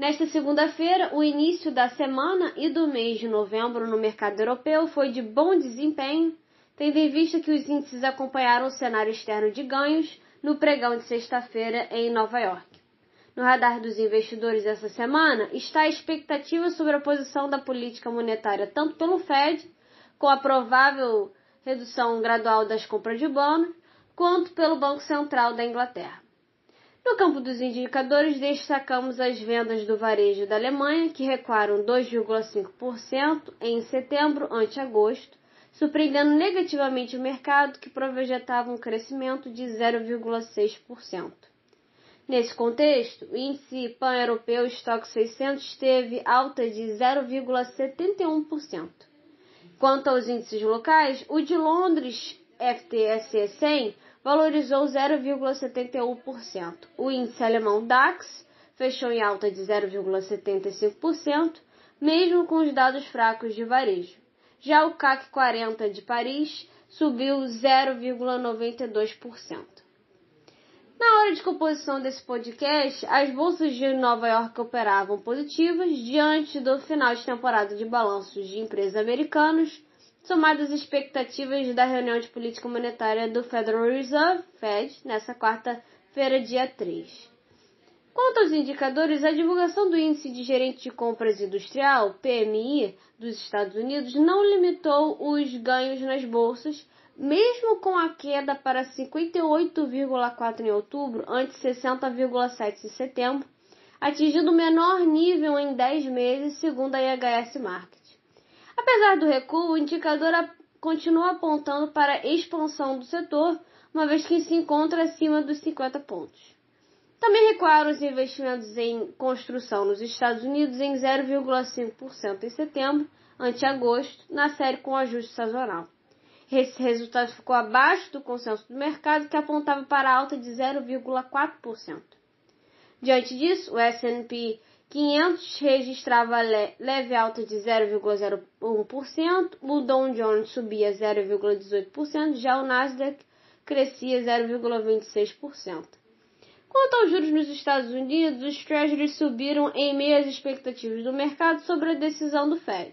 Nesta segunda-feira, o início da semana e do mês de novembro no mercado europeu foi de bom desempenho, tendo em vista que os índices acompanharam o cenário externo de ganhos no pregão de sexta-feira em Nova York. No radar dos investidores essa semana está a expectativa sobre a posição da política monetária tanto pelo Fed, com a provável redução gradual das compras de bônus, quanto pelo Banco Central da Inglaterra. No campo dos indicadores, destacamos as vendas do varejo da Alemanha, que recuaram 2,5% em setembro ante agosto, surpreendendo negativamente o mercado, que projetava um crescimento de 0,6%. Nesse contexto, o índice pan-europeu Stock 600 teve alta de 0,71%. Quanto aos índices locais, o de Londres FTSE 100 valorizou 0,71%. O índice alemão DAX fechou em alta de 0,75%, mesmo com os dados fracos de varejo. Já o CAC 40 de Paris subiu 0,92%. Na hora de composição desse podcast, as bolsas de Nova York operavam positivas diante do final de temporada de balanços de empresas americanos somadas às expectativas da reunião de política monetária do Federal Reserve, Fed, nessa quarta-feira, dia 3. Quanto aos indicadores, a divulgação do Índice de Gerente de Compras Industrial, PMI, dos Estados Unidos não limitou os ganhos nas bolsas, mesmo com a queda para 58,4 em outubro, ante 60,7 em setembro, atingindo o menor nível em 10 meses, segundo a IHS Market. Apesar do recuo, o indicador continua apontando para a expansão do setor, uma vez que se encontra acima dos 50 pontos. Também recuaram os investimentos em construção nos Estados Unidos em 0,5% em setembro, ante agosto, na série com ajuste sazonal. Esse resultado ficou abaixo do consenso do mercado, que apontava para alta de 0,4%. Diante disso, o S&P 500 registrava leve alta de 0,01%, o Dow Jones subia 0,18%, já o Nasdaq crescia 0,26%. Quanto aos juros nos Estados Unidos, os Treasuries subiram em meio às expectativas do mercado sobre a decisão do Fed.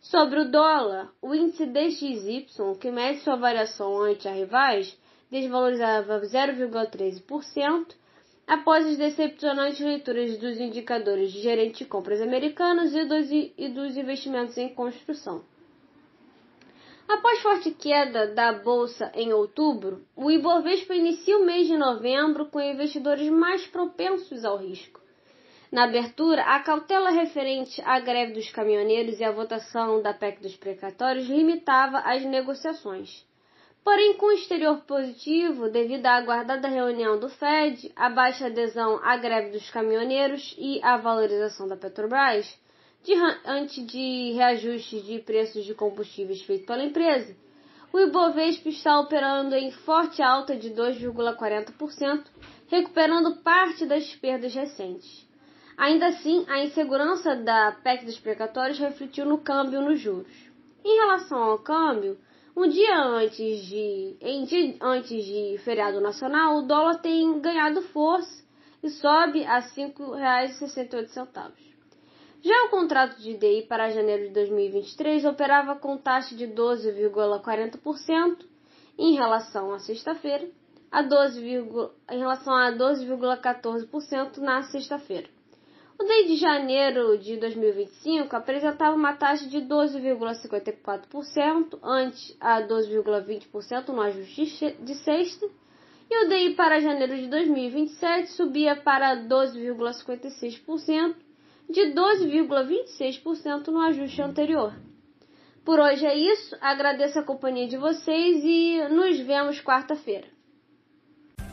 Sobre o dólar, o índice DXY, que mede sua variação ante a rivais, desvalorizava 0,13%, após as decepcionantes leituras dos indicadores de gerente de compras americanos e dos, e dos investimentos em construção. Após forte queda da bolsa em outubro, o Ibovespa inicia o mês de novembro com investidores mais propensos ao risco. Na abertura, a cautela referente à greve dos caminhoneiros e à votação da PEC dos precatórios limitava as negociações. Porém, com o exterior positivo, devido à aguardada reunião do Fed, a baixa adesão à greve dos caminhoneiros e à valorização da Petrobras, diante de reajustes de preços de combustíveis feitos pela empresa, o Ibovespa está operando em forte alta de 2,40%, recuperando parte das perdas recentes. Ainda assim, a insegurança da PEC dos precatórios refletiu no câmbio nos juros. Em relação ao câmbio, um dia antes de, em dia antes de feriado nacional, o dólar tem ganhado força e sobe a R$ 5,68. Já o contrato de DI para janeiro de 2023 operava com taxa de 12,40% em relação à sexta-feira, a 12, em relação a 12,14% na sexta-feira. O DI de janeiro de 2025 apresentava uma taxa de 12,54% ante a 12,20% no ajuste de sexta, e o DI para janeiro de 2027 subia para 12,56% de 12,26% no ajuste anterior. Por hoje é isso, agradeço a companhia de vocês e nos vemos quarta-feira.